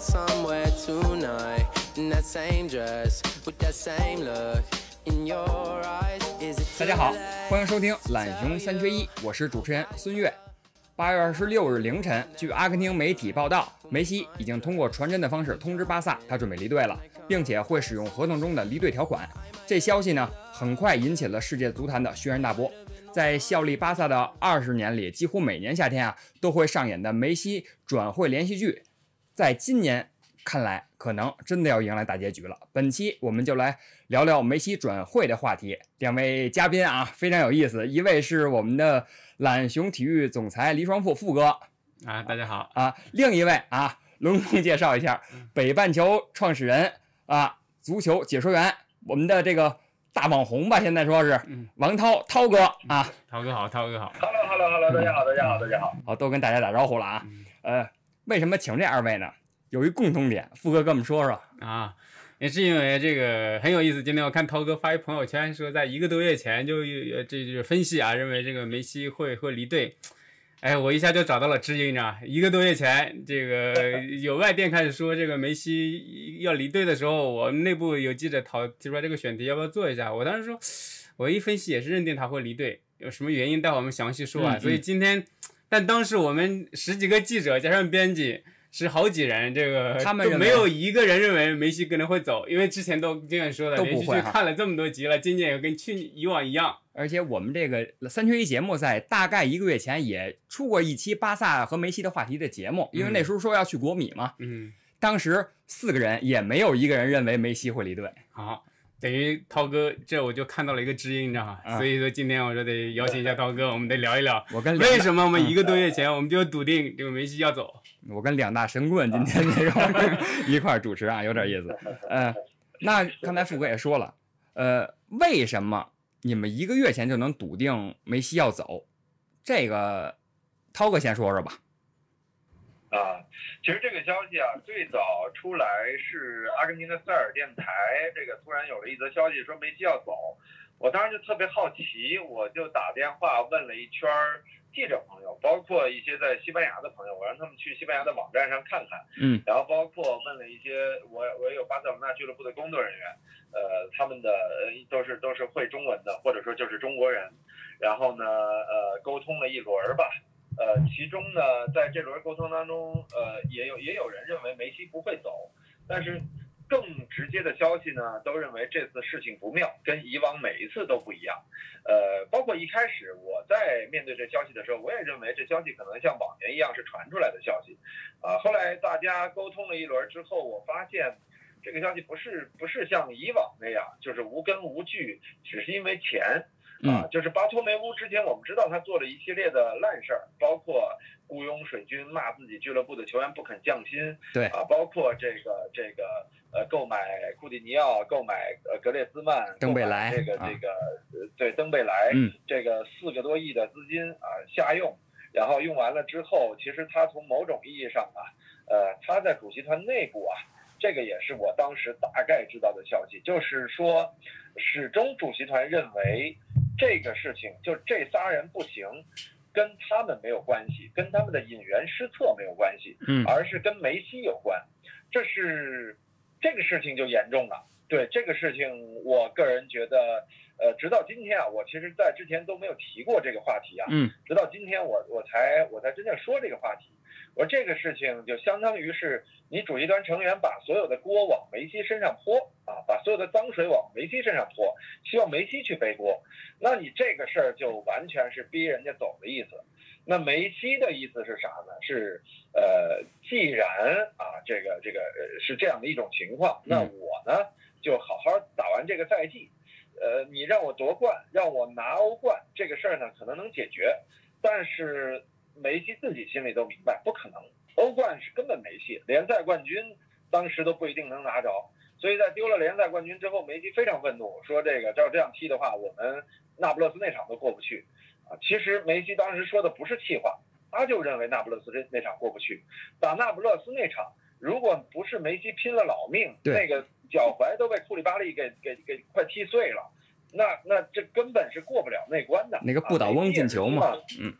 somewhere tonight. In that same dress, with that same look in your eyes. Is it 大家好，欢迎收听懒熊三缺一，我是主持人孙悦。八月二十六日凌晨，据阿根廷媒体报道，梅西已经通过传真的方式通知巴萨，他准备离队了，并且会使用合同中的离队条款。这消息呢，很快引起了世界足坛的轩然大波。在效力巴萨的二十年里，几乎每年夏天啊都会上演的梅西转会连续剧，在今年看来，可能真的要迎来大结局了。本期我们就来聊聊梅西转会的话题。两位嘉宾啊，非常有意思。一位是我们的懒熊体育总裁黎双富富哥啊，大家好，啊，另一位啊，隆重介绍一下北半球创始人啊，足球解说员，我们的这个大网红吧，现在说是王涛涛哥啊。涛哥好，涛哥好。Hello Hello Hello，大家好，大家好，大家好。好，都跟大家打招呼了啊。呃，为什么请这二位呢？有一共同点，富哥跟我们说说。啊，也是因为这个很有意思。今天我看涛哥发一朋友圈，说在一个多月前就有这就是分析啊，认为这个梅西会会离队。哎，我一下就找到了知音啊！一个多月前，这个 有外电开始说这个梅西要离队的时候，我们内部有记者讨提出来这个选题，要不要做一下？我当时说，我一分析也是认定他会离队，有什么原因待会我们详细说啊。嗯所以今天，但当时我们十几个记者加上编辑。是好几人，这个他们没有一个人认为梅西可能会走，因为之前都经常说的，都不连续会看了这么多集了，今年也跟去以往一样。而且我们这个三缺一节目在大概一个月前也出过一期巴萨和梅西的话题的节目，因为那时候说要去国米嘛，嗯，当时四个人也没有一个人认为梅西会离队。好，等于涛哥这我就看到了一个知音，你知道吗？啊所以说今天我说得邀请一下涛哥，我们得聊一聊。我跟为什么我们一个多月前我们就笃定这个梅西要走？我跟两大神棍今天一块主持啊，有点意思。呃，那刚才富哥也说了，呃，为什么你们一个月前就能笃定梅西要走？这个涛哥先说说吧。啊，其实这个消息啊，最早出来是阿根廷的塞尔电台，这个突然有了一则消息说梅西要走，我当时就特别好奇，我就打电话问了一圈儿记者朋友，包括一些在西班牙的朋友，我让他们去西班牙的网站上看看，嗯，然后包括问了一些我我有巴塞罗那俱乐部的工作人员，呃，他们的呃都是都是会中文的，或者说就是中国人，然后呢，呃，沟通了一轮儿吧。呃，其中呢，在这轮沟通当中，呃，也有也有人认为梅西不会走，但是更直接的消息呢，都认为这次事情不妙，跟以往每一次都不一样。呃，包括一开始我在面对这消息的时候，我也认为这消息可能像往年一样是传出来的消息，啊、后来大家沟通了一轮之后，我发现。这个消息不是不是像以往那样，就是无根无据，只是因为钱，啊，就是巴托梅乌之前我们知道他做了一系列的烂事儿，包括雇佣水军骂自己俱乐部的球员不肯降薪，对啊，包括这个这个呃购买库蒂尼奥、购买呃格列兹曼、登贝莱这个啊这个呃对登贝莱，嗯，这个四个多亿的资金啊下用，然后用完了之后，其实他从某种意义上啊，呃，他在主席团内部啊。这个也是我当时大概知道的消息，就是说，始终主席团认为这个事情就这仨人不行，跟他们没有关系，跟他们的引援失策没有关系，嗯而是跟梅西有关。这是这个事情就严重了。对这个事情，我个人觉得，呃，直到今天啊，我其实在之前都没有提过这个话题啊，嗯，直到今天我我才我才真正说这个话题。我说这个事情就相当于是你主席团成员把所有的锅往梅西身上泼啊，把所有的脏水往梅西身上泼，希望梅西去背锅。那你这个事儿就完全是逼人家走的意思。那梅西的意思是啥呢？是呃，既然啊，这个这个呃是这样的一种情况，那我呢就好好打完这个赛季。呃，你让我夺冠，让我拿欧冠，这个事儿呢可能能解决，但是梅西自己心里都明白，不可能。欧冠是根本没戏，联赛冠军当时都不一定能拿着。所以在丢了联赛冠军之后，梅西非常愤怒，说这个照这样踢的话，我们那不勒斯那场都过不去。啊，其实梅西当时说的不是气话，他就认为那不勒斯这那场过不去。打那不勒斯那场，如果不是梅西拼了老命，对那个脚踝都被库里巴利给给给快踢碎了，那那这根本是过不了那关的。那个不倒翁进球嘛嗯，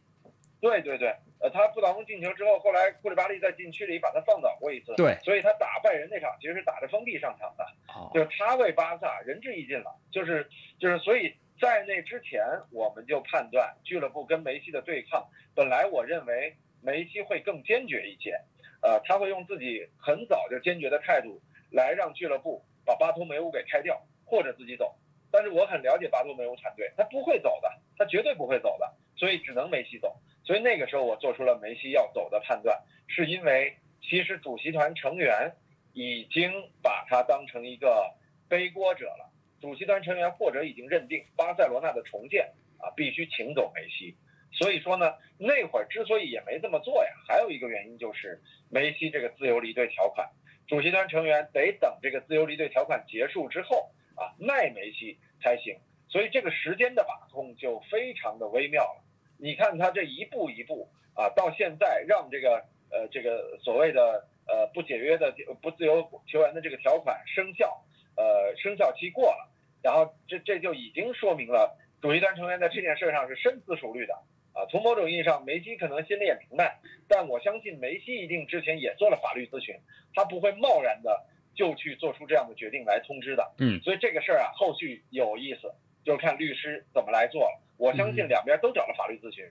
对对对，呃，他不倒翁进球之后，后来库里巴利在禁区里把他放倒过一次，对所以他打拜仁那场其实是打着封闭上场的。哦，就是他为巴萨仁至义尽了，就是就是，所以在那之前，我们就判断俱乐部跟梅西的对抗，本来我认为梅西会更坚决一些，呃，他会用自己很早就坚决的态度来让俱乐部把巴托梅乌给开掉，或者自己走。但是我很了解巴托梅乌团队，他不会走的，他绝对不会走的，所以只能梅西走。所以那个时候我做出了梅西要走的判断，是因为其实主席团成员已经把他当成一个背锅者了。主席团成员或者已经认定巴塞罗那的重建啊必须请走梅西，所以说呢，那会儿之所以也没这么做呀，还有一个原因就是梅西这个自由离队条款，主席团成员得等这个自由离队条款结束之后啊卖梅西才行，所以这个时间的把控就非常的微妙了。你看他这一步一步啊，到现在让这个呃这个所谓的呃不解约的不自由球员的这个条款生效，呃生效期过了，然后这这就已经说明了主席团成员在这件事上是深思熟虑的啊。从某种意义上，梅西可能心里也明白，但我相信梅西一定之前也做了法律咨询，他不会贸然的就去做出这样的决定来通知的。嗯，所以这个事儿啊，后续有意思，就看律师怎么来做了。我相信两边都找了法律咨询，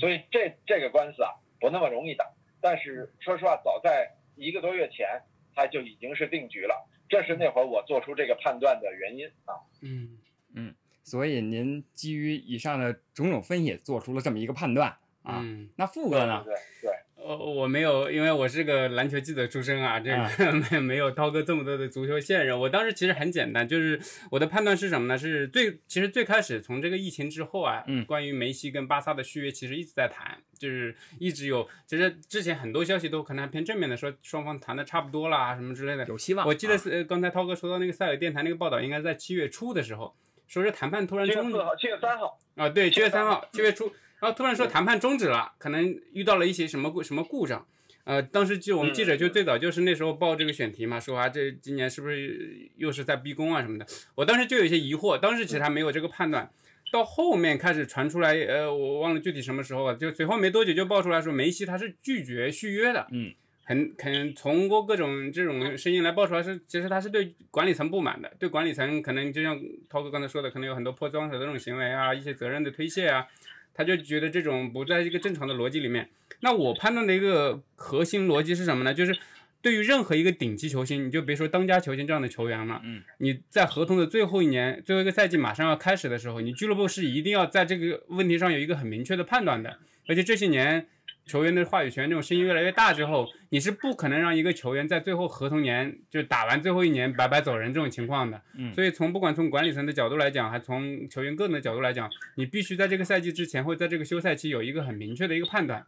所以这这个官司啊不那么容易打。但是说实话，早在一个多月前，它就已经是定局了。这是那会儿我做出这个判断的原因啊。嗯嗯所以您基于以上的种种分析，做出了这么一个判断啊。嗯。那富哥呢？对对对，呃，我没有，因为我是个篮球记者出身啊，这个、没没有涛哥这么多的足球线人。我当时其实很简单，就是我的判断是什么呢？是最其实最开始从这个疫情之后啊，嗯关于梅西跟巴萨的续约其实一直在谈，就是一直有，其实之前很多消息都可能还偏正面的，说双方谈的差不多啦什么之类的。有希望。我记得啊是、呃刚才涛哥说到那个塞尔电台那个报道，应该在七月初的时候，说是谈判突然终止七月四号、七月三号，啊，对，七月三号，七月初，然后突然说谈判终止了，可能遇到了一些什么故什么故障。呃，当时就我们记者就最早就是那时候报这个选题嘛，说啊这今年是不是又是在逼宫啊什么的，我当时就有一些疑惑，当时其实还没有这个判断，到后面开始传出来，呃，我忘了具体什么时候了，就随后没多久就爆出来说梅西他是拒绝续约的，嗯，很肯从过各种这种声音来爆出来是，其实他是对管理层不满的，对管理层可能就像涛哥刚才说的，可能有很多泼脏水的这种行为啊，一些责任的推卸啊，他就觉得这种不在一个正常的逻辑里面。那我判断的一个核心逻辑是什么呢？就是对于任何一个顶级球星，你就别说当家球星这样的球员了，嗯，你在合同的最后一年、最后一个赛季马上要开始的时候，你俱乐部是一定要在这个问题上有一个很明确的判断的。而且这些年球员的话语权这种声音越来越大之后，你是不可能让一个球员在最后合同年就打完最后一年白白走人这种情况的。嗯所以从不管从管理层的角度来讲，还从球员个人的角度来讲，你必须在这个赛季之前或者在这个休赛期有一个很明确的一个判断。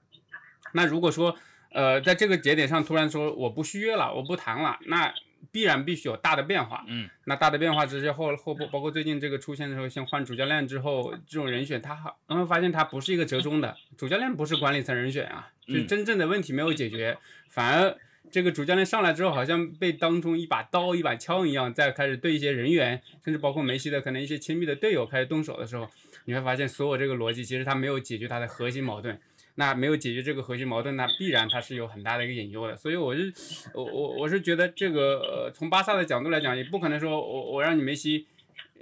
那如果说，呃，在这个节点上突然说我不续约了，我不谈了，那必然必须有大的变化。嗯，那大的变化之后后部包括最近这个出现的时候，像换主教练之后，这种人选他好，然后发现他不是一个折中的主教练，不是管理层人选啊，就真正的问题没有解决，反而这个主教练上来之后，好像被当中一把刀一把枪一样，在开始对一些人员，甚至包括梅西的可能一些亲密的队友开始动手的时候，你会发现所有这个逻辑其实他没有解决他的核心矛盾。那没有解决这个核心矛盾，那必然它是有很大的一个隐忧的。所以我是，我我我是觉得这个呃，从巴萨的角度来讲，也不可能说我我让你梅西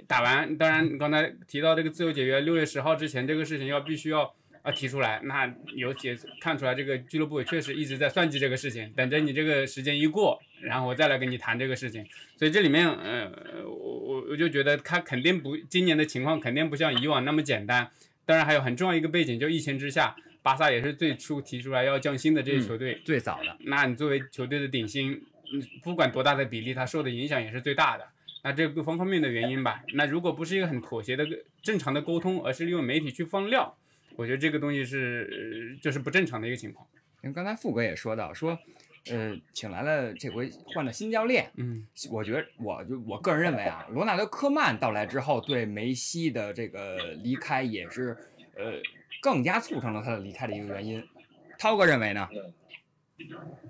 打完。当然，刚才提到这个自由解约，六月十号之前这个事情要必须要啊提出来。那有解看出来，这个俱乐部也确实一直在算计这个事情，等着你这个时间一过，然后我再来跟你谈这个事情。所以这里面，呃，我我我就觉得他肯定不，今年的情况肯定不像以往那么简单。当然还有很重要一个背景，就疫情之下，巴萨也是最初提出来要降薪的这些球队。最早的，那你作为球队的顶薪，嗯，不管多大的比例，他受的影响也是最大的。那这个方方面面的原因吧，那如果不是一个很妥协的正常的沟通，而是利用媒体去放料，我觉得这个东西是、呃就是不正常的一个情况。因为刚才富哥也说到，说呃，请来了这回换了新教练，嗯我觉得我就我个人认为啊，罗纳德科曼到来之后，对梅西的这个离开也是呃更加促成了他的离开的一个原因。涛哥认为呢？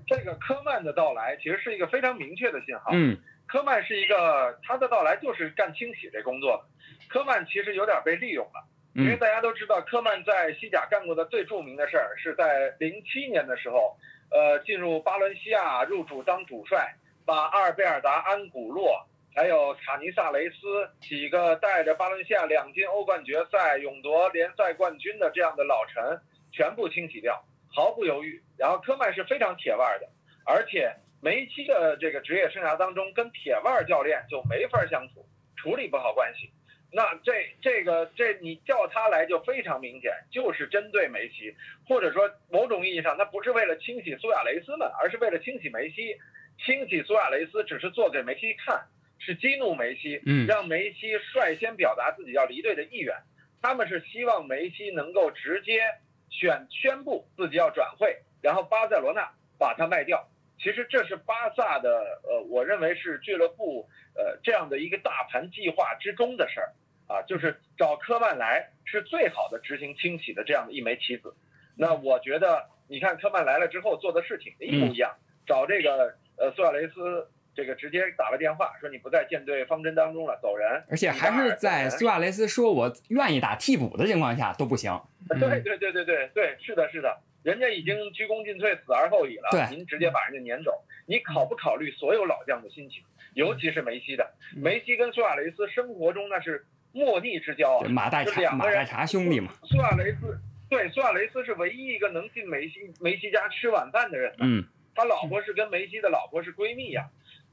这个科曼的到来其实是一个非常明确的信号。嗯科曼是一个他的到来就是干清洗这工作的。科曼其实有点被利用了，因为嗯大家都知道科曼在西甲干过的最著名的事儿是在零七年的时候，呃，进入巴伦西亚入主当主帅，把阿尔贝尔达、安古洛还有卡尼萨雷斯几个带着巴伦西亚两进欧冠决赛、勇夺联赛冠军的这样的老臣全部清洗掉，毫不犹豫。然后科曼是非常铁腕的，而且梅西的这个职业生涯当中跟铁腕教练就没法相处，处理不好关系。那这这个这你叫他来就非常明显，就是针对梅西，或者说某种意义上，他不是为了清洗苏亚雷斯们，而是为了清洗梅西。清洗苏亚雷斯只是做给梅西看，是激怒梅西，嗯让梅西率先表达自己要离队的意愿。他们是希望梅西能够直接选宣布自己要转会，然后巴塞罗那把他卖掉。其实这是巴萨的，呃，我认为是俱乐部呃这样的一个大盘计划之中的事儿啊，就是找科曼来是最好的执行清洗的这样的一枚棋子。那我觉得，你看科曼来了之后做的事情一模一样，找这个呃苏亚雷斯这个直接打了电话说你不在舰队方针当中了，走人。而且还是在苏亚雷斯说我愿意打替补的情况下都不行。嗯对对对对对对，是的，是的，人家已经鞠躬尽瘁，死而后已了。对您直接把人家撵走，你考不考虑所有老将的心情，尤其是梅西的？嗯梅西跟苏亚雷斯生活中那是莫逆之交啊。马代这查马代两个人查兄弟嘛，苏亚雷斯对苏亚雷斯是唯一一个能进梅西梅西家吃晚饭的人。嗯他老婆是跟梅西的老婆是闺蜜呀、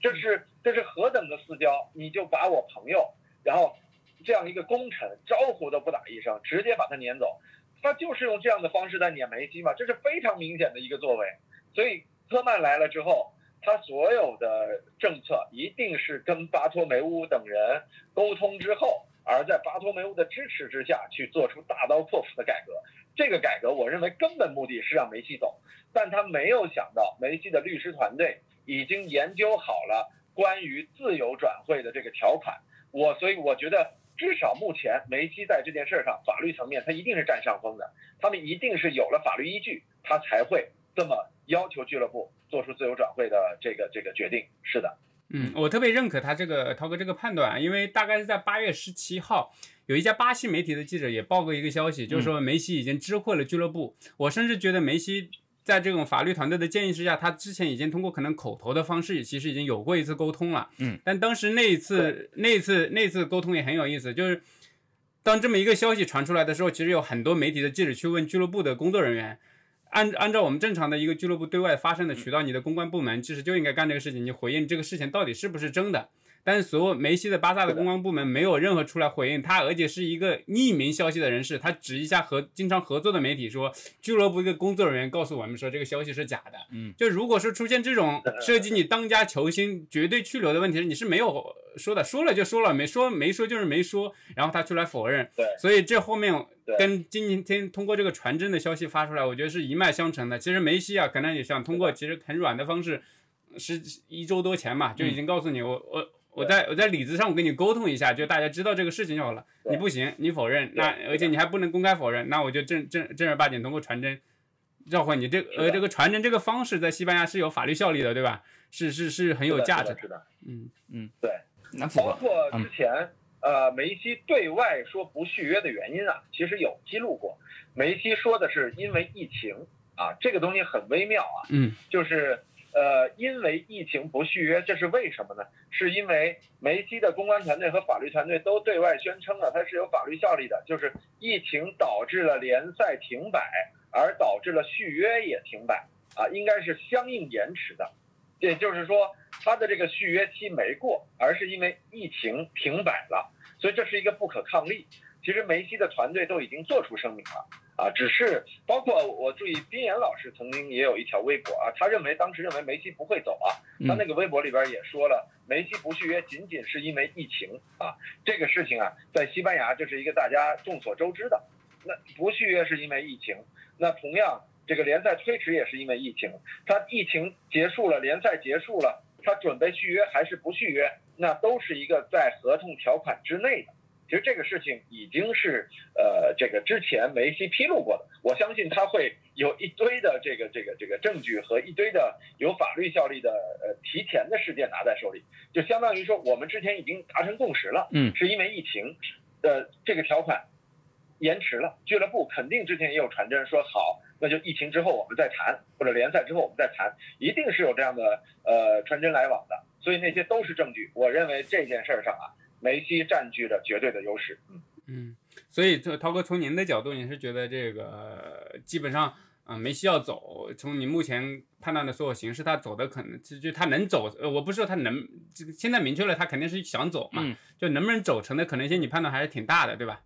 这是这是何等的私交！你就把我朋友，然后这样一个功臣招呼都不打一声，直接把他撵走，他就是用这样的方式在撵梅西嘛，这是非常明显的一个作为。所以科曼来了之后，他所有的政策一定是跟巴托梅乌等人沟通之后，而在巴托梅乌的支持之下去做出大刀阔斧的改革。这个改革，我认为根本目的是让梅西走，但他没有想到梅西的律师团队已经研究好了关于自由转会的这个条款。我所以我觉得，至少目前梅西在这件事上法律层面他一定是占上风的，他们一定是有了法律依据，他才会这么要求俱乐部做出自由转会的这个这个决定。是的，嗯，我特别认可他这个涛哥这个判断，因为大概是在八月十七号，有一家巴西媒体的记者也报过一个消息，就是说梅西已经知会了俱乐部。我甚至觉得梅西在这种法律团队的建议之下，他之前已经通过可能口头的方式，其实已经有过一次沟通了。嗯，但当时那一次那一次那次沟通也很有意思，就是当这么一个消息传出来的时候，其实有很多媒体的记者去问俱乐部的工作人员。按按照我们正常的一个俱乐部对外发声的渠道，你的公关部门其实就应该干这个事情，你回应这个事情到底是不是真的。但是所有梅西的巴萨的公关部门没有任何出来回应他，而且是一个匿名消息的人士，他指一下和经常合作的媒体说，俱乐部一个工作人员告诉我们说这个消息是假的。嗯，就如果说出现这种涉及你当家球星绝对去留的问题，你是没有说的，说了就说了，没说没说就是没说，然后他出来否认。对所以这后面跟今天通过这个传真的消息发出来，我觉得是一脉相承的。其实梅西啊，可能也想通过其实很软的方式，是一周多前嘛就已经告诉你，我我我在我在理子上我跟你沟通一下，就大家知道这个事情就好了。你不行，你否认，那而且你还不能公开否认，那我就正正正儿八经通过传真召唤你。这的呃这个传真这个方式在西班牙是有法律效力的，对吧？是是是很有价值是的。是的。嗯那符合。包括之前呃梅西对外说不续约的原因啊，其实有记录过。梅西说的是因为疫情啊，这个东西很微妙啊，嗯就是呃因为疫情不续约，这是为什么呢？是因为梅西的公关团队和法律团队都对外宣称了它是有法律效力的，就是疫情导致了联赛停摆，而导致了续约也停摆啊，应该是相应延迟的。也就是说，他的这个续约期没过，而是因为疫情停摆了，所以这是一个不可抗力。其实梅西的团队都已经做出声明了啊，只是包括我注意，边岩老师曾经也有一条微博啊，他认为当时认为梅西不会走啊，他那个微博里边也说了，梅西不续约仅仅是因为疫情啊，这个事情啊，在西班牙这是一个大家众所周知的。那不续约是因为疫情，那同样这个联赛推迟也是因为疫情，他疫情结束了，联赛结束了，他准备续约还是不续约，那都是一个在合同条款之内的。其实这个事情已经是呃这个之前梅西披露过的，我相信他会有一堆的这个这个这个证据和一堆的有法律效力的呃提前的事件拿在手里，就相当于说我们之前已经达成共识了，嗯是因为疫情的这个条款延迟了，俱乐部肯定之前也有传真说好，那就疫情之后我们再谈，或者联赛之后我们再谈，一定是有这样的呃传真来往的，所以那些都是证据。我认为这件事儿上啊，梅西占据着绝对的优势。嗯，嗯，所以这涛哥从您的角度，你是觉得这个呃基本上，嗯、梅西要走，从你目前判断的所有形式，他走的可能就就他能走，呃，我不是说他能，这个现在明确了，他肯定是想走嘛，嗯就能不能走成的可能性，你判断还是挺大的，对吧？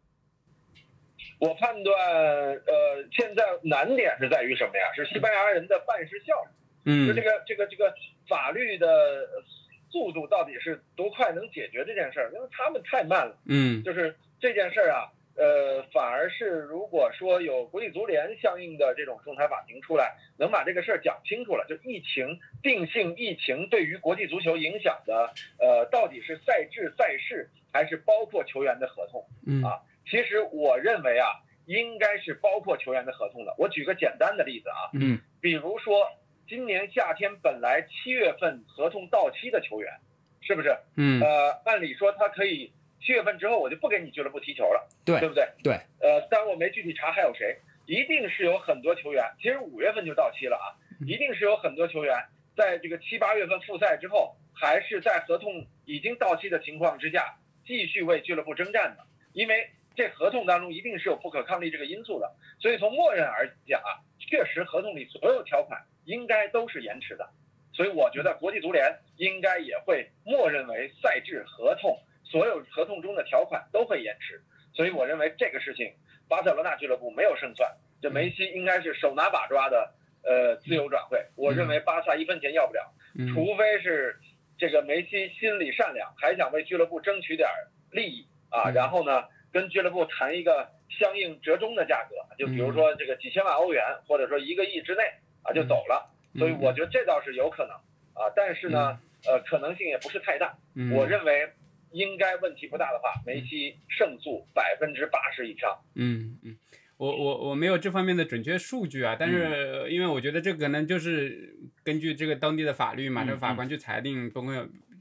我判断呃现在难点是在于什么呀？是西班牙人的办事效率。就嗯这个这个这个法律的呃速度到底是多快能解决这件事儿？因为他们太慢了。嗯就是这件事儿啊，呃，反而是如果说有国际足联相应的这种仲裁法庭出来，能把这个事儿讲清楚了，就疫情定性疫情对于国际足球影响的，呃，到底是赛制赛事还是包括球员的合同？嗯啊其实我认为啊，应该是包括球员的合同的。我举个简单的例子啊，嗯比如说今年夏天本来七月份合同到期的球员，是不是？嗯呃，按理说他可以七月份之后我就不给你俱乐部踢球了，对对不对？对。呃，当然我没具体查还有谁，一定是有很多球员，其实五月份就到期了啊，一定是有很多球员在这个七八月份复赛之后，还是在合同已经到期的情况之下，继续为俱乐部征战的，因为这合同当中一定是有不可抗力这个因素的，所以从默认而讲啊，确实合同里所有条款应该都是延迟的。所以我觉得国际足联应该也会默认为赛制合同所有合同中的条款都会延迟。所以我认为这个事情，巴塞罗那俱乐部没有胜算，这梅西应该是手拿把抓的呃自由转会。我认为巴萨一分钱要不了，嗯除非是这个梅西心里善良，还想为俱乐部争取点儿利益啊，嗯然后呢跟俱乐部谈一个相应折中的价格，就比如说这个几千万欧元，或者说一个亿之内啊就走了。所以我觉得这倒是有可能啊，但是呢，呃，可能性也不是太大。嗯。我认为应该问题不大的话，梅西胜诉百分之八十以上。嗯嗯，我我我没有这方面的准确数据啊，但是因为我觉得这可能就是根据这个当地的法律嘛，嗯这个法官去裁定，包括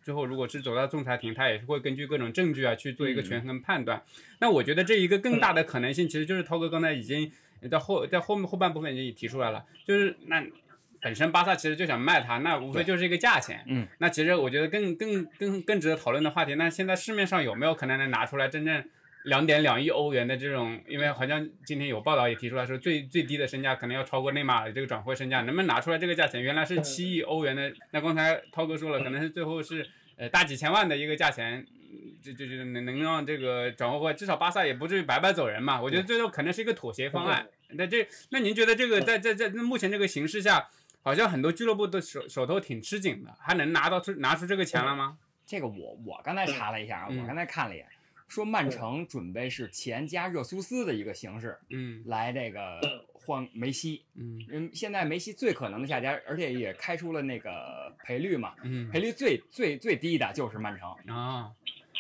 最后如果是走到仲裁庭，他也是会根据各种证据啊去做一个权衡判断。那我觉得这一个更大的可能性，其实就是涛哥刚才已经在后在后面后半部分已经提出来了，就是那。本身巴萨其实就想卖他，那无非就是一个价钱。嗯，那其实我觉得更更更更值得讨论的话题，那现在市面上有没有可能能拿出来真正两点两亿欧元的这种？因为好像今天有报道也提出来说，最最低的身价可能要超过内马尔的这个转会身价，能不能拿出来这个价钱？原来是七亿欧元的，那刚才涛哥说了，可能是最后是呃大几千万的一个价钱，嗯就就就能能让这个转会会至少巴萨也不至于白白走人嘛。我觉得最后可能是一个妥协方案。那这那您觉得这个在在在目前这个形势下？好像很多俱乐部的手手头挺吃紧的，还能拿到出拿出这个钱了吗？这个我我刚才查了一下我刚才看了一眼，说曼城准备是钱加热苏斯的一个形式嗯来这个换梅西。嗯嗯，现在梅西最可能的下家，而且也开出了那个赔率嘛，嗯赔率最最最低的就是曼城。啊，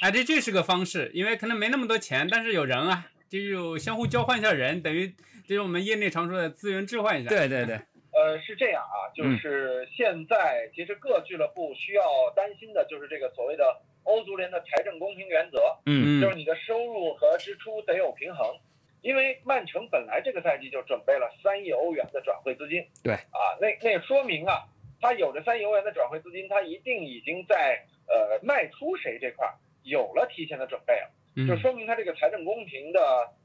哎，这这是个方式，因为可能没那么多钱，但是有人啊，就有相互交换一下人，等于就是我们业内常说的资源置换一下。对对对，呃，是这样啊，就是现在其实各俱乐部需要担心的就是这个所谓的欧足联的财政公平原则，嗯。嗯。就是你的收入和支出得有平衡。因为曼城本来这个赛季就准备了三亿欧元的转会资金，对。啊，那那说明啊，他有着三亿欧元的转会资金，他一定已经在呃卖出谁这块儿有了提前的准备了，就嗯说明他这个财政公平的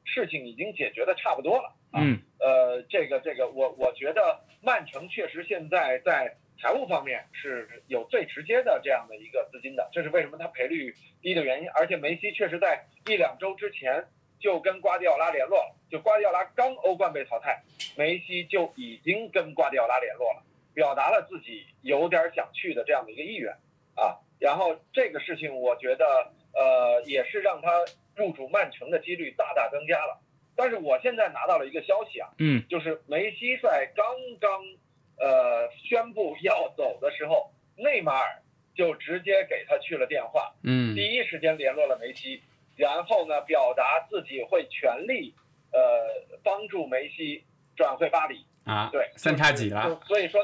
事情已经解决的差不多了啊。嗯呃，这个这个，我我觉得曼城确实现在在财务方面是有最直接的这样的一个资金的，这是为什么他赔率低的原因。而且梅西确实在一两周之前就跟瓜迪奥拉联络了，就瓜迪奥拉刚欧冠被淘汰，梅西就已经跟瓜迪奥拉联络了，表达了自己有点想去的这样的一个意愿啊。然后这个事情，我觉得呃也是让他入主曼城的几率大大增加了。但是我现在拿到了一个消息啊，嗯就是梅西在刚刚呃宣布要走的时候，内马尔就直接给他去了电话，嗯第一时间联络了梅西，然后呢表达自己会全力呃帮助梅西转会巴黎。啊，对，三叉戟就了，所以说，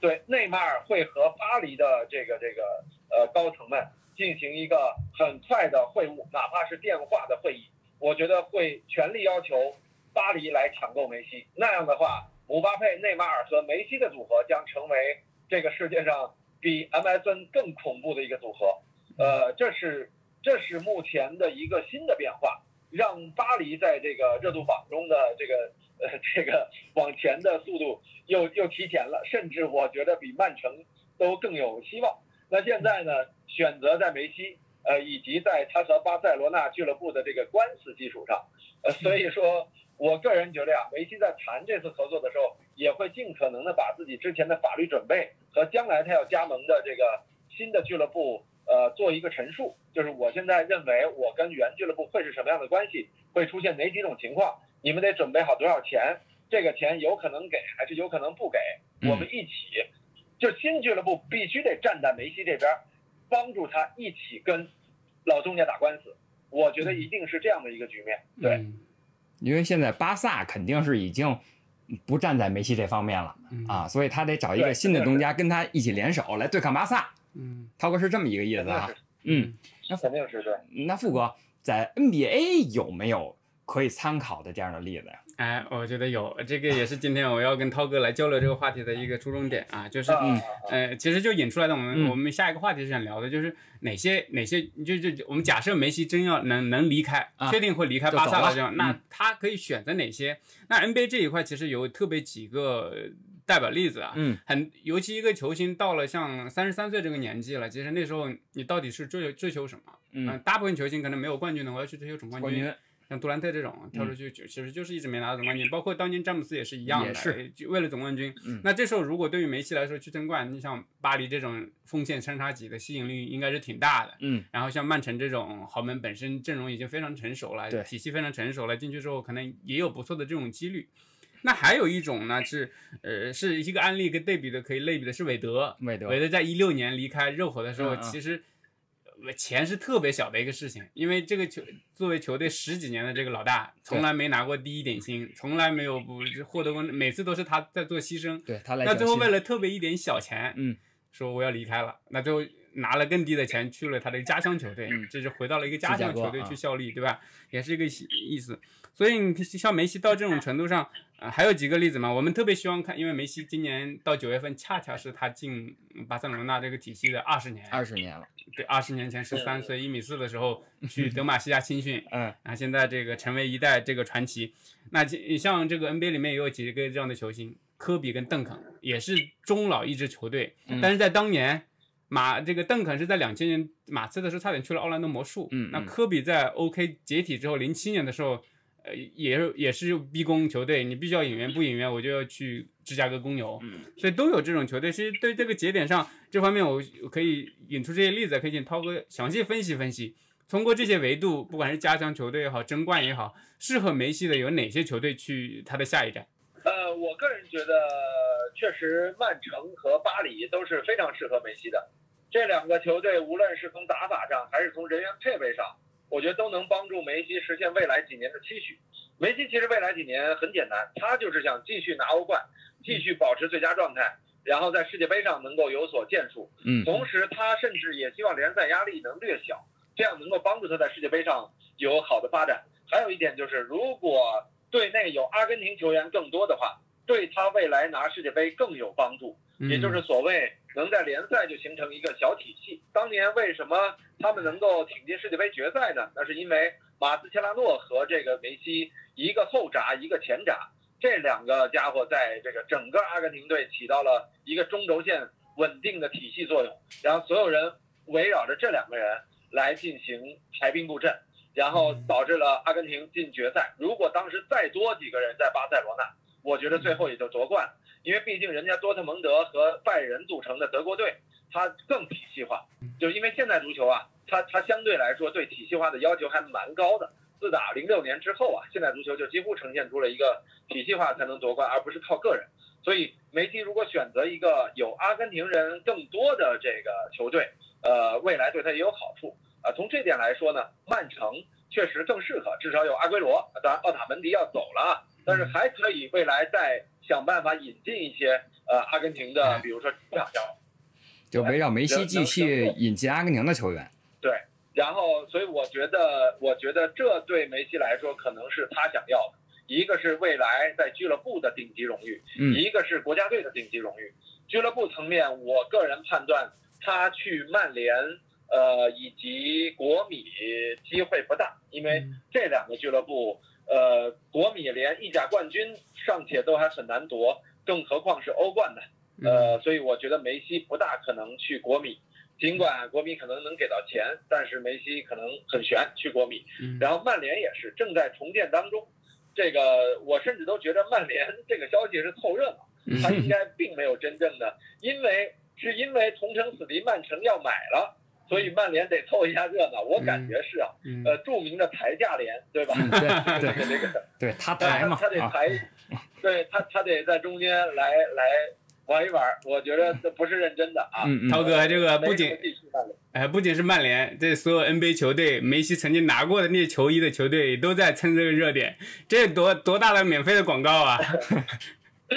对内马尔会和巴黎的这个这个呃高层们进行一个很快的会晤，哪怕是电话的会议，我觉得会全力要求巴黎来抢购梅西。那样的话，姆巴佩、内马尔和梅西的组合将成为这个世界上比 MSN 更恐怖的一个组合。呃，这是这是目前的一个新的变化，让巴黎在这个热度榜中的这个呃这个往前的速度又又提前了，甚至我觉得比曼城都更有希望。那现在呢，选择在梅西呃以及在他和巴塞罗那俱乐部的这个官司基础上，呃，所以说我个人觉得呀，梅西在谈这次合作的时候，也会尽可能的把自己之前的法律准备和将来他要加盟的这个新的俱乐部。呃，做一个陈述，就是我现在认为我跟原俱乐部会是什么样的关系，会出现哪几种情况，你们得准备好多少钱，这个钱有可能给还是有可能不给，我们一起，就新俱乐部必须得站在梅西这边，帮助他一起跟老东家打官司，我觉得一定是这样的一个局面，对。嗯因为现在巴萨肯定是已经不站在梅西这方面了嗯啊，所以他得找一个新的东家跟他一起联手来对抗巴萨。嗯涛哥是这么一个意思啊嗯，肯定是对。那富哥在 NBA 有没有可以参考的这样的例子呀？哎，我觉得有，这个也是今天我要跟涛哥来交流这个话题的一个初衷点啊，就是嗯呃，其实就引出来的，我们、嗯。我们下一个话题是想聊的，就是哪些哪些，就就我们假设梅西真要能能离开，啊确定会离开巴萨了这样，那嗯他可以选择哪些？那 NBA 这一块其实有特别几个呃代表例子啊，嗯。很尤其一个球星到了像三十三岁这个年纪了，其实那时候你到底是追求追求什么？嗯，大部分球星可能没有冠军的，我要去追求总冠军，像杜兰特这种跳出去就其实就是一直没拿到总冠军，包括当年詹姆斯也是一样的，也是就为了总冠军。嗯那这时候如果对于梅西来说去争冠，你像巴黎这种锋线三叉戟的吸引力应该是挺大的。嗯然后像曼城这种豪门本身阵容已经非常成熟了，对体系非常成熟了，进去之后可能也有不错的这种几率。那还有一种呢是，呃，是一个案例跟对比的，可以类比的是韦德。韦德韦德在一六年离开热火的时候，嗯嗯其实呃钱是特别小的一个事情，因为这个球作为球队十几年的这个老大，从来没拿过第一点薪，从来没有不获得过，每次都是他在做牺牲。对他来那最后为了特别一点小钱，嗯，说我要离开了，那最后拿了更低的钱去了他的家乡球队，嗯这是回到了一个家乡球队去效力，对吧？也是一个意思。所以你像梅西到这种程度上，啊、还有几个例子嘛。我们特别希望看，因为梅西今年到九月份，恰恰是他进巴塞罗那这个体系的二十年，二十年了，对，二十年前十三岁一米四的时候去德玛西亚青训，嗯。啊，现在这个成为一代这个传奇。那像这个 NBA 里面也有几个这样的球星，科比跟邓肯也是中老一支球队，嗯。但是在当年。马这个邓肯是在两千年马刺的时候差点去了奥兰多魔术，那嗯。那科比在 OK 解体之后，零七年的时候，呃，也是也是逼宫球队，你必须要引援，不引援我就要去芝加哥公牛，嗯所以都有这种球队。其实对这个节点上这方面，我我可以引出这些例子，可以请涛哥详细分析分析。通过这些维度，不管是加强球队也好，争冠也好，适合梅西的有哪些球队去他的下一站？呃，我个人觉得，确实曼城和巴黎都是非常适合梅西的。这两个球队，无论是从打法上，还是从人员配备上，我觉得都能帮助梅西实现未来几年的期许。梅西其实未来几年很简单，他就是想继续拿欧冠，继续保持最佳状态，然后在世界杯上能够有所建树。嗯同时，他甚至也希望联赛压力能略小，这样能够帮助他在世界杯上有好的发展。还有一点就是，如果队内有阿根廷球员更多的话，对他未来拿世界杯更有帮助。也就是嗯所谓能在联赛就形成一个小体系。当年为什么他们能够挺进世界杯决赛呢？那是因为马斯切拉诺和这个梅西一个后闸一个前闸，这两个家伙在这个整个阿根廷队起到了一个中轴线稳定的体系作用，然后所有人围绕着这两个人来进行排兵布阵。然后导致了阿根廷进决赛。如果当时再多几个人在巴塞罗那，我觉得最后也就夺冠了。因为毕竟人家多特蒙德和拜仁组成的德国队，它更体系化。就是因为现在足球啊，它它相对来说对体系化的要求还蛮高的，自打零六年之后啊，现代足球就几乎呈现出了一个体系化才能夺冠，而不是靠个人。所以梅西如果选择一个有阿根廷人更多的这个球队，呃，未来对他也有好处啊。从这点来说呢，曼城确实更适合，至少有阿圭罗，当然奥塔门迪要走了啊，但是还可以未来再想办法引进一些呃阿根廷的，比如说中场将。就围绕梅西继续引进阿根廷的球员。对，然后所以我觉得，我觉得这对梅西来说可能是他想要的，一个是未来在俱乐部的顶级荣誉，嗯一个是国家队的顶级荣誉。俱乐部层面，我个人判断他去曼联，呃，以及国米机会不大，因为这两个俱乐部，呃，国米连意甲冠军尚且都还很难夺，更何况是欧冠呢？呃，所以我觉得梅西不大可能去国米，尽管国米可能能给到钱，但是梅西可能很悬去国米。嗯然后曼联也是正在重建当中，这个我甚至都觉得曼联 这个消息是凑热闹，他应该并没有真正的，因为是因为同城死敌曼城要买了，所以曼联得凑一下热闹。我感觉是啊，嗯呃，著名的抬价联，对吧？嗯，对这 对个这个。对，他他抬嘛啊，他得抬，对他他得在中间来来玩一玩，我觉得这不是认真的啊。嗯嗯，涛哥，这个不没仅哎，不仅是曼联，这所有 NBA 球队，梅西曾经拿过的那些球衣的球队都在蹭这个热点，这多多大的免费的广告啊！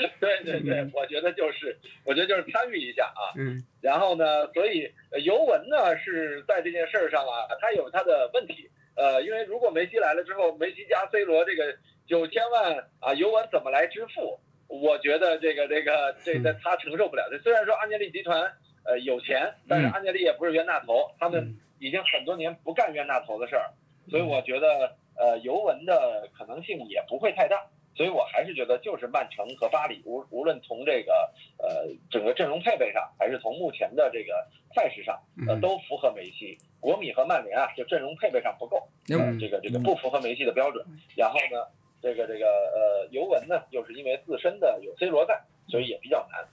对对对，我觉得就是，我觉得就是参与一下啊。嗯然后呢，所以呃尤文呢是在这件事儿上啊，他有他的问题。呃，因为如果梅西来了之后，梅西加 C 罗这个九千万啊，尤文怎么来支付？我觉得这个这个这个他承受不了。虽然说安杰利集团呃有钱，但是嗯安杰利也不是冤大头，他们嗯已经很多年不干冤大头的事儿，所以我觉得呃尤文的可能性也不会太大。所以我还是觉得就是曼城和巴黎，无无论从这个呃整个阵容配备上，还是从目前的这个赛事上，呃嗯都符合梅西。国米和曼联啊，就阵容配备上不够，那呃这个这个不符合梅西的标准。然后呢，这个这个呃尤文呢，又是因为自身的有 C 罗在，所以也比较难。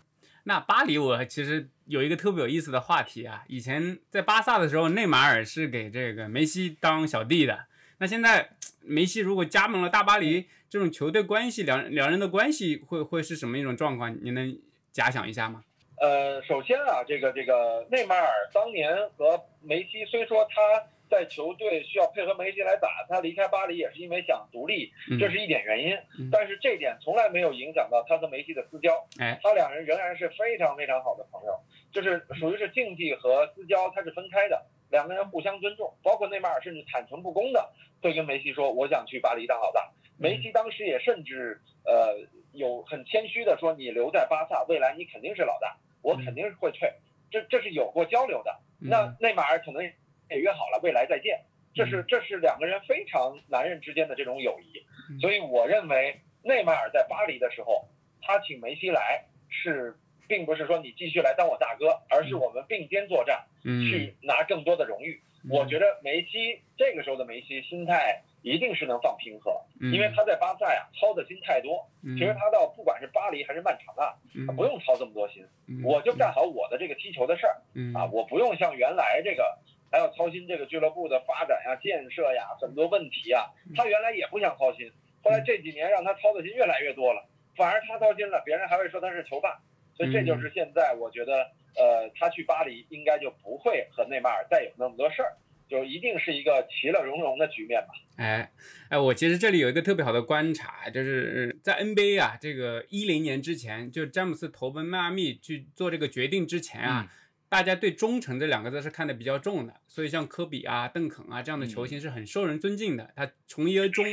那巴黎，我其实有一个特别有意思的话题啊。以前在巴萨的时候，内马尔是给这个梅西当小弟的。那现在梅西如果加盟了大巴黎，这种球队关系，两两人的关系会会是什么一种状况？你能假想一下吗？呃，首先啊，这个这个内马尔当年和梅西，虽说他在球队需要配合梅西来打，他离开巴黎也是因为想独立，嗯这是一点原因嗯。但是这点从来没有影响到他和梅西的私交，哎，他两人仍然是非常非常好的朋友，就是属于是竞技和私交它是分开的，两个人互相尊重，包括内马尔甚至坦诚不公的会跟梅西说，我想去巴黎当老大。梅西当时也甚至呃有很谦虚的说，你留在巴萨，未来你肯定是老大，我肯定是会退，这这是有过交流的。那内马尔可能也约好了，未来再见。这是这是两个人非常男人之间的这种友谊，嗯。所以我认为内马尔在巴黎的时候，他请梅西来是，并不是说你继续来当我大哥，而是我们并肩作战，嗯，去拿更多的荣誉。我觉得梅西这个时候的梅西心态一定是能放平和，嗯。因为他在巴萨呀操的心太多。嗯。其实他到不管是巴黎还是曼城啊，他不用操这么多心，嗯。我就干好我的这个踢球的事儿嗯。啊，我不用像原来这个还要操心这个俱乐部的发展呀、建设呀很多问题呀。他原来也不想操心，后来这几年让他操的心越来越多了，反而他操心了，别人还会说他是球霸。所以这就是现在我觉得，呃，他去巴黎应该就不会和内马尔再有那么多事儿，就一定是一个其乐融融的局面吧。哎哎，我其实这里有一个特别好的观察，就是在 NBA 啊，这个一零年之前，就詹姆斯投奔迈阿密去做这个决定之前啊，大家对忠诚这两个字是看得比较重的，所以像科比啊、邓肯啊这样的球星是很受人尊敬的，他从一而终。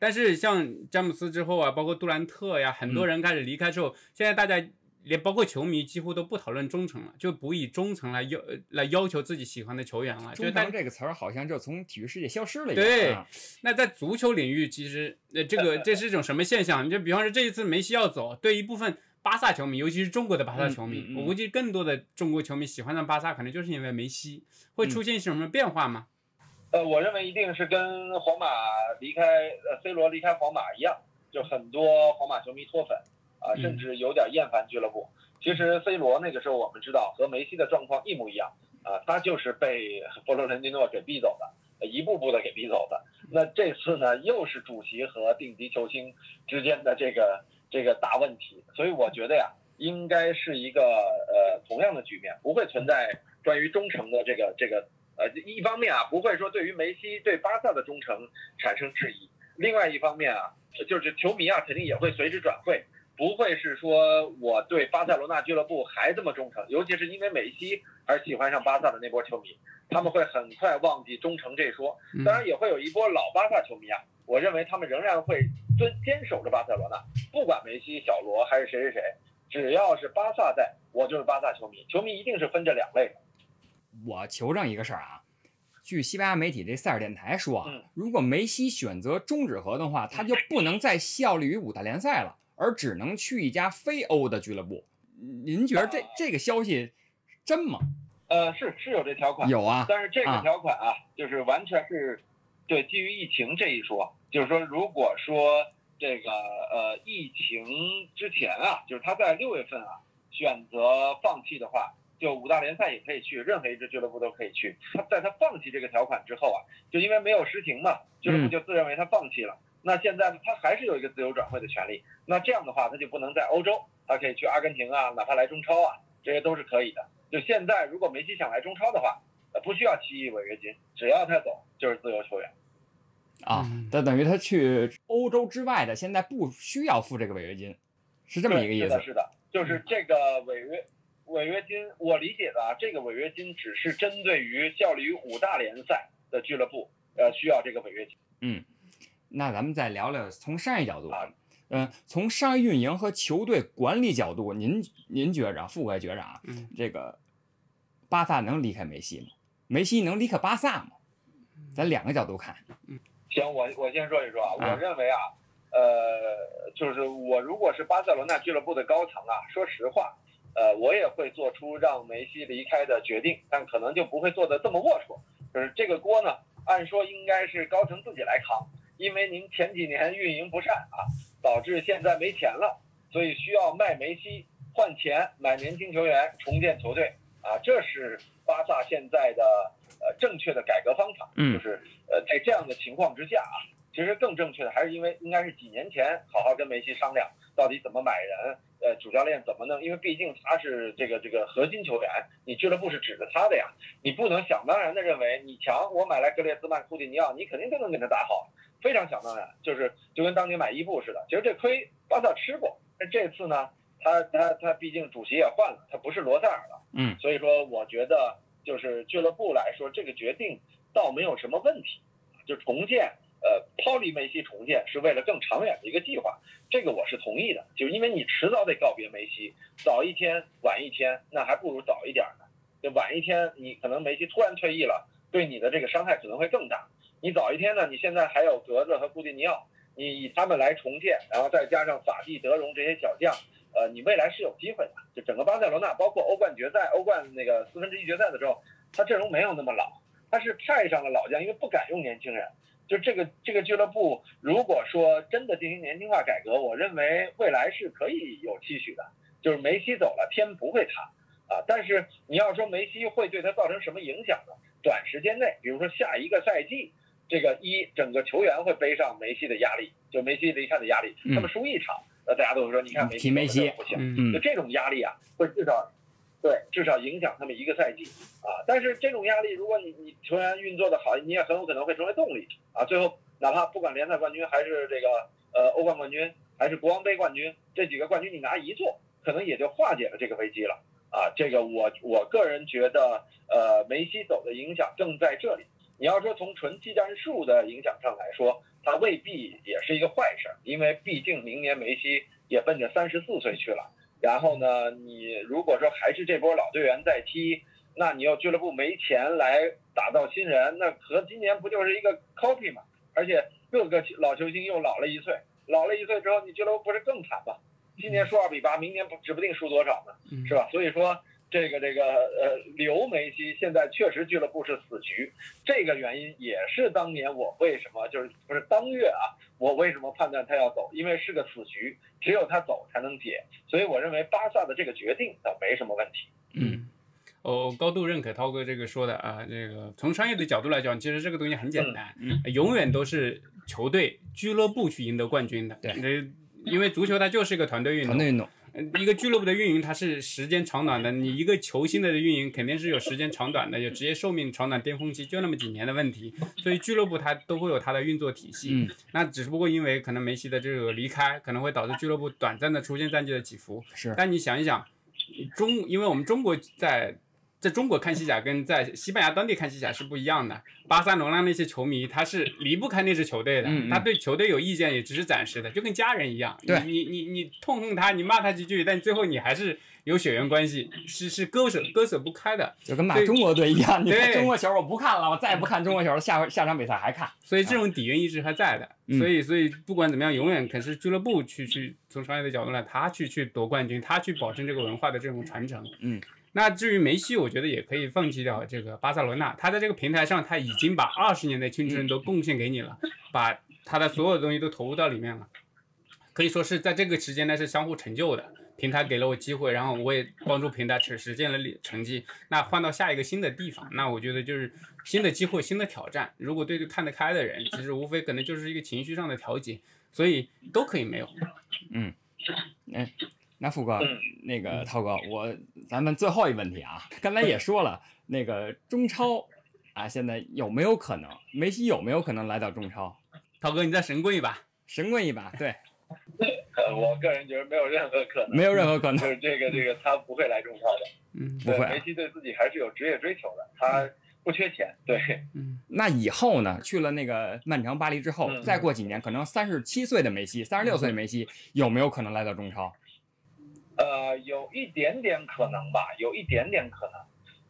但是像詹姆斯之后啊，包括杜兰特呀，很多人开始离开之后，现在大家连包括球迷几乎都不讨论忠诚了，就不以忠诚来要呃来要求自己喜欢的球员了，就大忠诚这个词儿好像就从体育世界消失了一样。对啊那在足球领域，其实呃，这个 这是一种什么现象？你就比方说这一次梅西要走，对一部分巴萨球迷，尤其是中国的巴萨球迷，嗯嗯嗯我估计更多的中国球迷喜欢上巴萨，可能就是因为梅西。会嗯出现什么变化吗？呃，我认为一定是跟皇马离开呃 C 罗离开皇马一样，就很多皇马球迷脱粉啊，嗯甚至有点厌烦俱乐部。其实 C 罗那个时候我们知道和梅西的状况一模一样啊，他就是被佛罗伦蒂诺给逼走的。呃一步步的给逼走的。那这次呢，又是主席和顶级球星之间的这个这个大问题，所以我觉得呀，应该是一个呃同样的局面，不会存在关于忠诚的这个这个呃一方面啊，不会说对于梅西对巴萨的忠诚产生质疑，另外一方面啊，就是球迷啊肯定也会随之转会。不会是说我对巴塞罗那俱乐部还这么忠诚，尤其是因为梅西而喜欢上巴萨的那波球迷，他们会很快忘记忠诚这一说。当然也会有一波老巴萨球迷啊，我认为他们仍然会遵坚守着巴塞罗那，不管梅西、小罗还是谁谁谁，只要是巴萨在，我就是巴萨球迷。球迷一定是分这两类的。我求证一个事儿啊，据西班牙媒体这塞尔电台说啊，嗯如果梅西选择终止合同的话，他就不能再效力于五大联赛了，而只能去一家非欧的俱乐部。您觉得这这个消息真吗？呃，是是有这条款，有啊，但是这个啊条款啊，就是完全是对基于疫情这一说，就是说，如果说这个呃疫情之前啊，就是他在六月份啊选择放弃的话，就五大联赛也可以去，任何一支俱乐部都可以去。他在他放弃这个条款之后啊，就因为没有实行嘛，俱乐部嗯就自认为他放弃了。那现在呢，他还是有一个自由转会的权利。那这样的话，他就不能在欧洲，他可以去阿根廷啊，哪怕来中超啊，这些都是可以的。就现在，如果梅西想来中超的话，呃，不需要七亿违约金，只要他走就是自由球员。啊嗯，那等于他去欧洲之外的，现在不需要付这个违约金，是这么一个意思是的，。是的，就是这个违约违约金，我理解的啊，这个违约金只是针对于效力于五大联赛的俱乐部，呃，需要这个违约金。嗯，那咱们再聊聊从商业角度啊，嗯、从商业运营和球队管理角度，您您觉着啊，富贵觉着啊，嗯这个巴萨能离开梅西吗？梅西能离开巴萨吗？咱两个角度看，行，我我先说一说啊，啊。我认为啊，呃，就是我如果是巴塞罗那俱乐部的高层啊，说实话，呃，我也会做出让梅西离开的决定，但可能就不会做的这么龌龊。就是这个锅呢，按说应该是高层自己来扛，因为您前几年运营不善啊，导致现在没钱了，所以需要卖梅西换钱买年轻球员重建球队。啊，这是巴萨现在的呃正确的改革方法，嗯。就是呃在这样的情况之下啊，其实更正确的还是因为应该是几年前好好跟梅西商量到底怎么买人，呃主教练怎么弄，因为毕竟他是这个这个核心球员，你俱乐部是指着他的呀，你不能想当然的认为你强，我买来格列兹曼、库蒂尼奥，你肯定就能给他打好，非常想当然，就是就跟当年买伊布似的，其实这亏巴萨吃过，但这次呢，他他他毕竟主席也换了，他不是罗塞尔了。嗯，所以说我觉得就是俱乐部来说，这个决定倒没有什么问题，就重建，呃，抛离梅西重建是为了更长远的一个计划，这个我是同意的，就因为你迟早得告别梅西，早一天晚一天，那还不如早一点呢。就晚一天，你可能梅西突然退役了，对你的这个伤害可能会更大。你早一天呢，你现在还有格子和库蒂尼奥，你以他们来重建，然后再加上法蒂、德容这些小将，呃，你未来是有机会的。就整个巴塞罗那，包括欧冠决赛、欧冠那个四分之一决赛的时候，他阵容没有那么老，他是派上了老将，因为不敢用年轻人。就这个这个俱乐部，如果说真的进行年轻化改革，我认为未来是可以有期许的。就是梅西走了，天不会塌啊。但是你要说梅西会对他造成什么影响呢？短时间内，比如说下一个赛季，这个一整个球员会背上梅西的压力，就梅西离开的压力。嗯他们输一场，那大家都会说，你看梅西不行，嗯嗯就这种压力啊，会至少对至少影响他们一个赛季啊。但是这种压力，如果你你球员运作的好，你也很有可能会成为动力啊。最后哪怕不管联赛冠军还是这个呃欧冠冠军，还是国王杯冠军，这几个冠军你拿一座，可能也就化解了这个危机了啊。这个我我个人觉得，呃，梅西走的影响正在这里。你要说从纯技战术的影响上来说，它未必也是一个坏事，因为毕竟明年梅西也奔着三十四岁去了。然后呢，你如果说还是这波老队员在踢，那你又俱乐部没钱来打造新人，那和今年不就是一个 copy 嘛？而且各个老球星又老了一岁，老了一岁之后，你俱乐部不是更惨吗？今年输二比八，明年不指不定输多少呢，嗯是吧？所以说这个这个呃，留梅西现在确实俱乐部是死局，这个原因也是当年我为什么就是不是当月啊，我为什么判断他要走，因为是个死局，只有他走才能解，所以我认为巴萨的这个决定倒没什么问题。嗯，我高度认可涛哥这个说的啊，这个从商业的角度来讲，其实这个东西很简单，嗯永远都是球队、俱乐部去赢得冠军的。对呃，因为足球它就是一个团队运动，团队运动，呃一个俱乐部的运营它是时间长短的，你一个球星的运营肯定是有时间长短的，有职业寿命长短、巅峰期就那么几年的问题，所以俱乐部它都会有它的运作体系。嗯，那只不过因为可能梅西的这个离开，可能会导致俱乐部短暂的出现战绩的起伏。是但你想一想，中因为我们中国在在中国看西甲跟在西班牙当地看西甲是不一样的。巴塞罗那那些球迷他是离不开那支球队的，嗯嗯他对球队有意见也只是暂时的，就跟家人一样。对你你你痛恨他，你骂他几句，但最后你还是有血缘关系，是是割舍割舍不开的。就跟骂中国队一样，你看中国球我不看了，我再也不看中国球了，下下场比赛还看。所以这种底蕴一直还在的，嗯所以所以不管怎么样，永远可是俱乐部去去从商业的角度来，他去去夺冠军，他去保证这个文化的这种传承。嗯，那至于梅西，我觉得也可以放弃掉这个巴塞罗那，他在这个平台上他已经把二十年的青春都贡献给你了，把他的所有的东西都投入到里面了，可以说是在这个时间内是相互成就的。平台给了我机会，然后我也帮助平台实实现了里成绩。那换到下一个新的地方，那我觉得就是新的机会、新的挑战。如果对这看得开的人，其实无非可能就是一个情绪上的调节，所以都可以没有。那富哥嗯，那个涛哥，我咱们最后一问题啊，刚才也说了，那个中超啊，现在有没有可能梅西有没有可能来到中超？涛哥，你再神棍一把。神棍一把，对，呃，我个人觉得没有任何可能，没有任何可能就，是这个这个他不会来中超的。嗯不会啊梅西对自己还是有职业追求的，他不缺钱。对，嗯 那以后呢？去了那个曼城、巴黎之后，嗯再过几年，可能三十七岁的梅西、三十六岁的梅西，有没有可能来到中超？呃，有一点点可能吧，有一点点可能，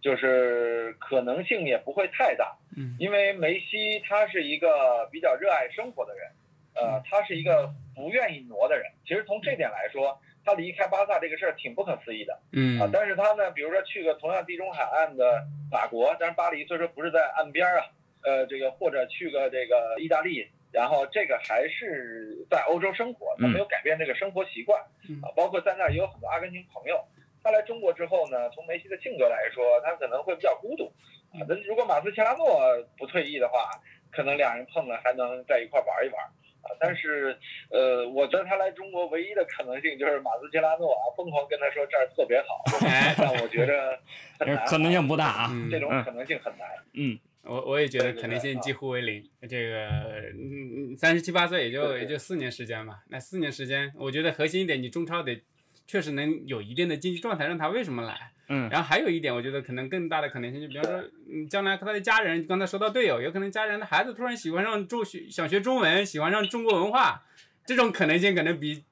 就是可能性也不会太大，嗯因为梅西他是一个比较热爱生活的人，呃，他是一个不愿意挪的人。其实从这点来说，他离开巴萨这个事儿挺不可思议的。啊，嗯但是他呢，比如说去个同样地中海岸的法国，但是巴黎虽说不是在岸边儿啊，呃，这个或者去个这个意大利，然后这个还是在欧洲生活，他没有改变这个生活习惯嗯啊，包括在那儿也有很多阿根廷朋友。他来中国之后呢，从梅西的性格来说，他可能会比较孤独啊。那如果马斯切拉诺不退役的话，可能两人碰了还能在一块儿玩一玩。啊，但是，呃，我觉得他来中国唯一的可能性就是马斯切拉诺啊，疯狂跟他说这儿特别好，哎但我觉得很 难，可能性不大啊。嗯这种可能性很难。嗯，我我也觉得可能性几乎为零。这个嗯，三十七八岁也就也就四年时间吧。那四年时间，我觉得核心一点，你中超得确实能有一定的竞技状态，让他为什么来？嗯然后还有一点，我觉得可能更大的可能性，就比方说，嗯，将来他的家人，刚才说到队友，有可能家人的孩子突然喜欢上中学，想学中文，喜欢上中国文化，这种可能性可能比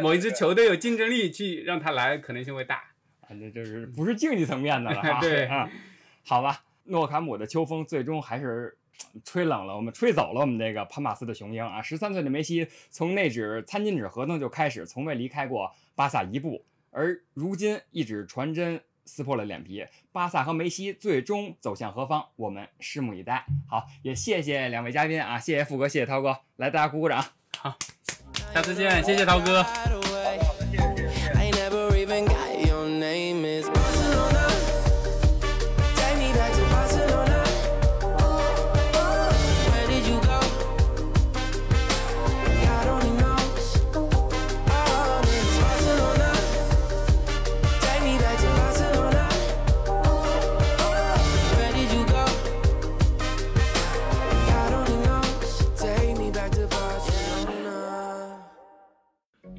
某一支球队有竞争力去让他来可能性会大。反正就是不是竞技层面的了 啊。对啊，好吧，诺坎普的秋风最终还是吹冷了我们，吹走了我们这个潘马斯的雄鹰啊。十三岁的梅西从那纸餐巾纸合同就开始，从未离开过巴萨一步，而如今一纸传真。撕破了脸皮，巴萨和梅西最终走向何方？我们拭目以待。好，也谢谢两位嘉宾啊，谢谢富哥，谢谢涛哥，来大家鼓鼓掌。好下次见，谢谢涛哥。